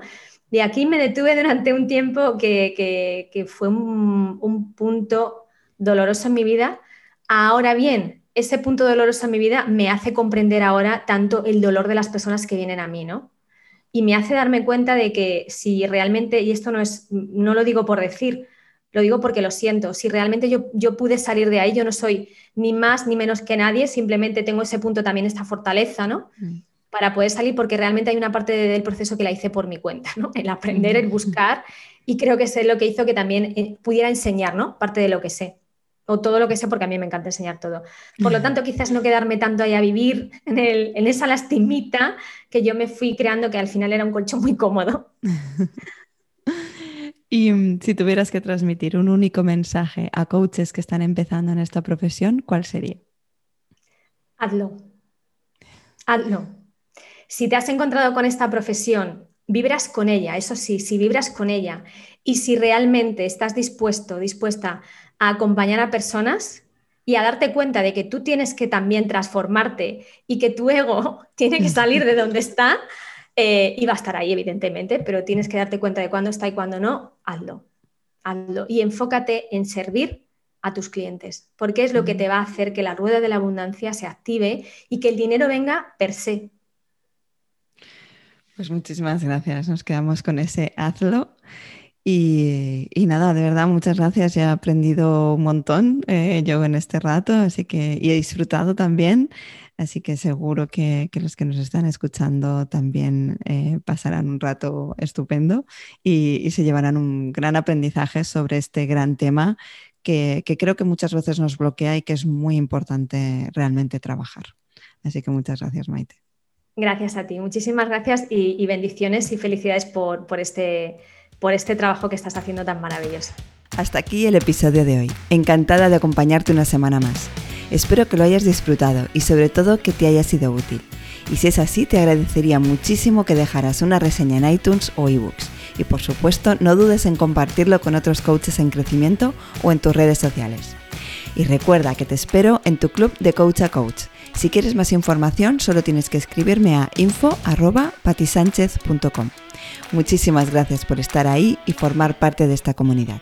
De aquí me detuve durante un tiempo que, fue un, punto doloroso en mi vida. Ahora bien, ese punto doloroso en mi vida me hace comprender ahora tanto el dolor de las personas que vienen a mí, ¿no? Y me hace darme cuenta de que si realmente, y esto no es, no lo digo por decir, lo digo porque lo siento. Si realmente yo, yo pude salir de ahí, yo no soy ni más ni menos que nadie, simplemente tengo ese punto también, esta fortaleza, ¿no? Mm. Para poder salir, porque realmente hay una parte del proceso que la hice por mi cuenta, ¿no? El aprender, el mm. buscar, y creo que es lo que hizo que también eh, pudiera enseñar, ¿no? Parte de lo que sé, o todo lo que sé, porque a mí me encanta enseñar todo. Por lo tanto, quizás no quedarme tanto ahí a vivir en, en esa lastimita que yo me fui creando, que al final era un colchón muy cómodo. (laughs) Y mm, si tuvieras que transmitir un único mensaje a coaches que están empezando en esta profesión, ¿cuál sería? Hazlo. Hazlo. Si te has encontrado con esta profesión, vibras con ella, eso sí, si vibras con ella y si realmente estás dispuesto, dispuesta a acompañar a personas y a darte cuenta de que tú tienes que también transformarte y que tu ego (laughs) tiene que salir de donde está, eh, y va a estar ahí, evidentemente, pero tienes que darte cuenta de cuándo está y cuándo no, hazlo. Hazlo. Y enfócate en servir a tus clientes, porque es lo que te va a hacer que la rueda de la abundancia se active y que el dinero venga per se. Pues muchísimas gracias. Nos quedamos con ese hazlo. Y, nada, de verdad, muchas gracias. he aprendido un montón eh, yo en este rato, así que y he disfrutado también. Así que seguro que, los que nos están escuchando también eh, pasarán un rato estupendo y, se llevarán un gran aprendizaje sobre este gran tema que, creo que muchas veces nos bloquea y que es muy importante realmente trabajar. Así que muchas gracias, Maite. Gracias a ti, muchísimas gracias y, bendiciones y felicidades este, por este trabajo que estás haciendo tan maravilloso. Hasta aquí el episodio de hoy. Encantada de acompañarte una semana más. Espero que lo hayas disfrutado y sobre todo que te haya sido útil. Y si es así, te agradecería muchísimo que dejaras una reseña en iTunes o ebooks. Y por supuesto, no dudes en compartirlo con otros coaches en crecimiento o en tus redes sociales. Y recuerda que te espero en tu club de Coach a Coach. Si quieres más información, solo tienes que escribirme a info.patisánchez.com. Muchísimas gracias por estar ahí y formar parte de esta comunidad.